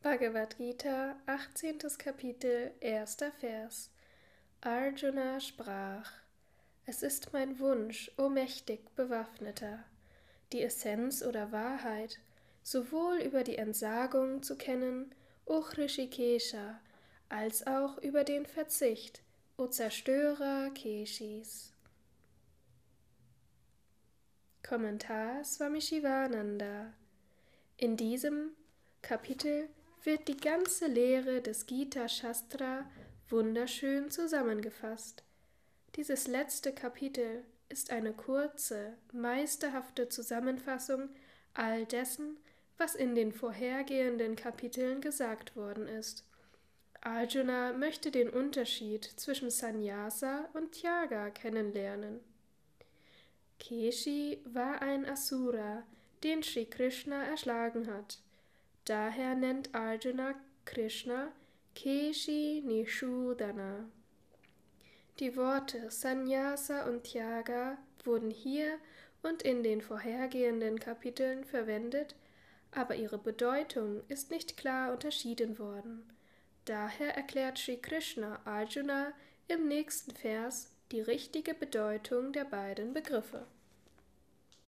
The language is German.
Bhagavad Gita, 18. Kapitel, 1. Vers. Arjuna sprach: Es ist mein Wunsch, o mächtig Bewaffneter, die Essenz oder Wahrheit sowohl über die Entsagung zu kennen, o Hrishikesha, als auch über den Verzicht, o Zerstörer Keshis. Kommentar Swami Shivananda In diesem Kapitel wird die ganze Lehre des Gita Shastra wunderschön zusammengefasst. Dieses letzte Kapitel ist eine kurze, meisterhafte Zusammenfassung all dessen, was in den vorhergehenden Kapiteln gesagt worden ist. Arjuna möchte den Unterschied zwischen Sannyasa und Tyaga kennenlernen. Keshi war ein Asura, den Sri Krishna erschlagen hat. Daher nennt Arjuna Krishna Keshi Nishudana. Die Worte Sannyasa und Tyaga wurden hier und in den vorhergehenden Kapiteln verwendet, aber ihre Bedeutung ist nicht klar unterschieden worden. Daher erklärt Sri Krishna Arjuna im nächsten Vers die richtige Bedeutung der beiden Begriffe.